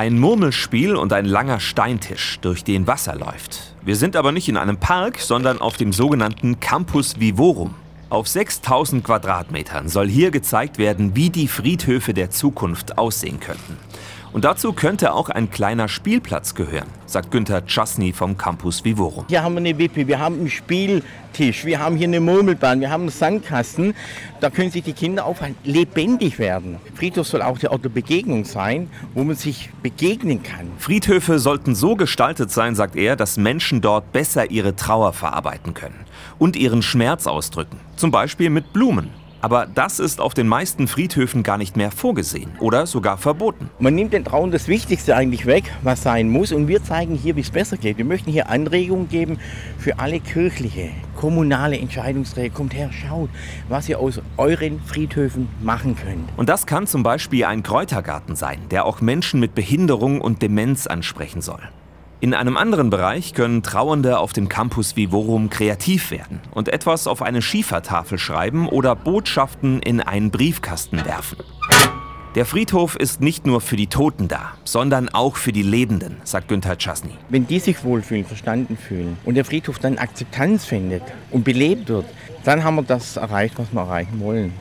Ein Murmelspiel und ein langer Steintisch, durch den Wasser läuft. Wir sind aber nicht in einem Park, sondern auf dem sogenannten Campus Vivorum. Auf 6000 Quadratmetern soll hier gezeigt werden, wie die Friedhöfe der Zukunft aussehen könnten. Und dazu könnte auch ein kleiner Spielplatz gehören, sagt Günther Czasny vom Campus Vivorum. Hier haben wir eine Wippe, wir haben einen Spieltisch, wir haben hier eine Murmelbahn, wir haben einen Sandkasten. Da können sich die Kinder aufhalten, lebendig werden. Friedhof soll auch der Ort der Begegnung sein, wo man sich begegnen kann. Friedhöfe sollten so gestaltet sein, sagt er, dass Menschen dort besser ihre Trauer verarbeiten können und ihren Schmerz ausdrücken. Zum Beispiel mit Blumen. Aber das ist auf den meisten Friedhöfen gar nicht mehr vorgesehen oder sogar verboten. Man nimmt den Trauen das Wichtigste eigentlich weg, was sein muss. Und wir zeigen hier, wie es besser geht. Wir möchten hier Anregungen geben für alle kirchliche, kommunale Entscheidungsträger. Kommt her, schaut, was ihr aus euren Friedhöfen machen könnt. Und das kann zum Beispiel ein Kräutergarten sein, der auch Menschen mit Behinderung und Demenz ansprechen soll. In einem anderen Bereich können Trauernde auf dem Campus Vivorum kreativ werden und etwas auf eine Schiefertafel schreiben oder Botschaften in einen Briefkasten werfen. Der Friedhof ist nicht nur für die Toten da, sondern auch für die Lebenden, sagt Günther Czasny. Wenn die sich wohlfühlen, verstanden fühlen und der Friedhof dann Akzeptanz findet und belebt wird, dann haben wir das erreicht, was wir erreichen wollen.